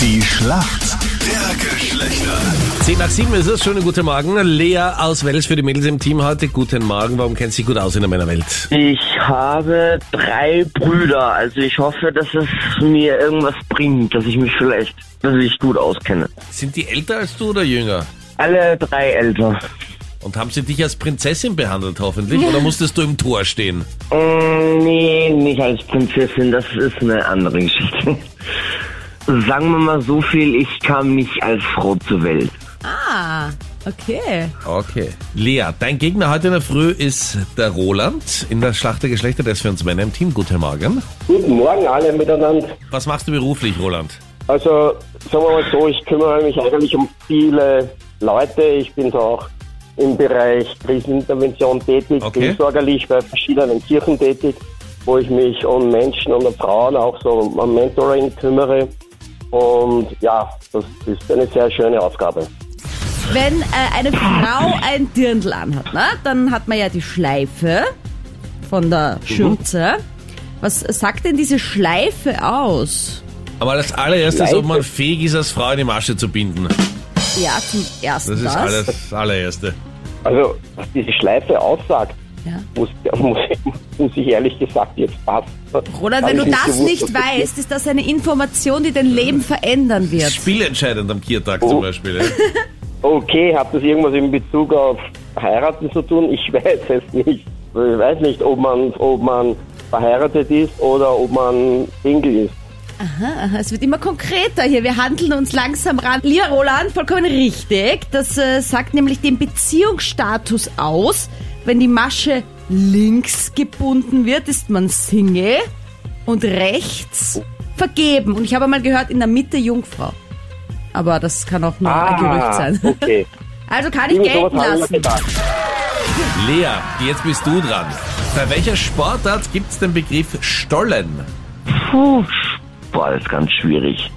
Die Schlacht der Geschlechter. 10 nach 7 ist es. Schönen guten Morgen. Lea aus Wels für die Mädels im Team heute. Guten Morgen. Warum kennt sie gut aus in der Männerwelt? Ich habe drei Brüder, also ich hoffe, dass es mir irgendwas bringt, dass ich mich vielleicht, dass ich gut auskenne. Sind die älter als du oder jünger? Alle drei älter. Und haben sie dich als Prinzessin behandelt hoffentlich? Oder musstest du im Tor stehen? Mm, nee, nicht als Prinzessin, das ist eine andere Geschichte. Sagen wir mal so viel, ich kam nicht als Frau zur Welt. Ah, okay. Okay. Lea, dein Gegner heute in der Früh ist der Roland in der Schlacht der Geschlechter. Der ist für uns Männer im Team. Guten Morgen. Guten Morgen alle miteinander. Was machst du beruflich, Roland? Also sagen wir mal so, ich kümmere mich eigentlich um viele Leute. Ich bin da auch im Bereich Krisenintervention tätig, Okay. seelsorgerlich bei verschiedenen Kirchen tätig, wo ich mich um Menschen und um Frauen auch so um Mentoring kümmere. Und ja, das ist eine sehr schöne Aufgabe. Wenn äh, eine Frau ein Dirndl anhat, ne, dann hat man ja die Schleife von der Schürze. Was sagt denn diese Schleife aus? Aber das allererstes, Leider. ob man fähig ist, als Frau in die Masche zu binden. Ja, zum ersten Das ist alles das allererste. Also, was diese Schleife aussagt, Ja. muss, muss, muss ich ehrlich gesagt jetzt passen. Roland, wenn du das gewusst, nicht weißt, ist das eine Information, die dein Leben verändern wird. Spielentscheidend am Kiertag Oh. zum Beispiel. Ja. Okay, hat das irgendwas in Bezug auf heiraten zu tun? Ich weiß es nicht. Ich weiß nicht, ob man, ob man verheiratet ist oder ob man Single ist. Aha, es wird immer konkreter hier. Wir handeln uns langsam ran. Lieber Roland, vollkommen richtig. Das äh, sagt nämlich den Beziehungsstatus aus. Wenn die Masche links gebunden wird, ist man Single und rechts vergeben. Und ich habe mal gehört, in der Mitte Jungfrau. Aber das kann auch nur ein Gerücht sein. Ah, Okay. Also kann ich gelten ich mir lassen. Lea, jetzt bist du dran. Bei welcher Sportart gibt es den Begriff Stollen? Puh, boah, das ist ganz schwierig.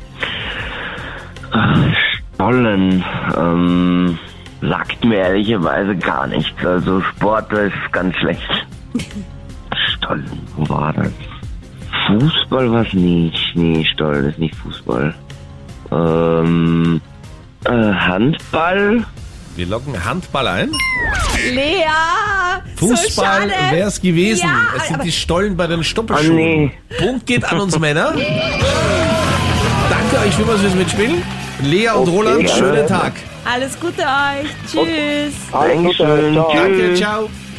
Stollen, ähm, sagt mir ehrlicherweise gar nichts. Also Sport ist ganz schlecht. Stollen, wo war das? Fußball was nicht. Nee, Stollen ist nicht Fußball. Ähm, äh, Handball? Wir loggen Handball ein. Lea! so Fußball schade. wäre es gewesen. Ja, es sind die Stollen bei den Stoppelschuhen. Ah, nee. Punkt geht an uns Männer. Danke euch vielmals fürs Mitspielen. Lea und Okay, Roland, gerne. schönen Tag. Alles Gute euch. Tschüss. Dankeschön. Danke, ciao.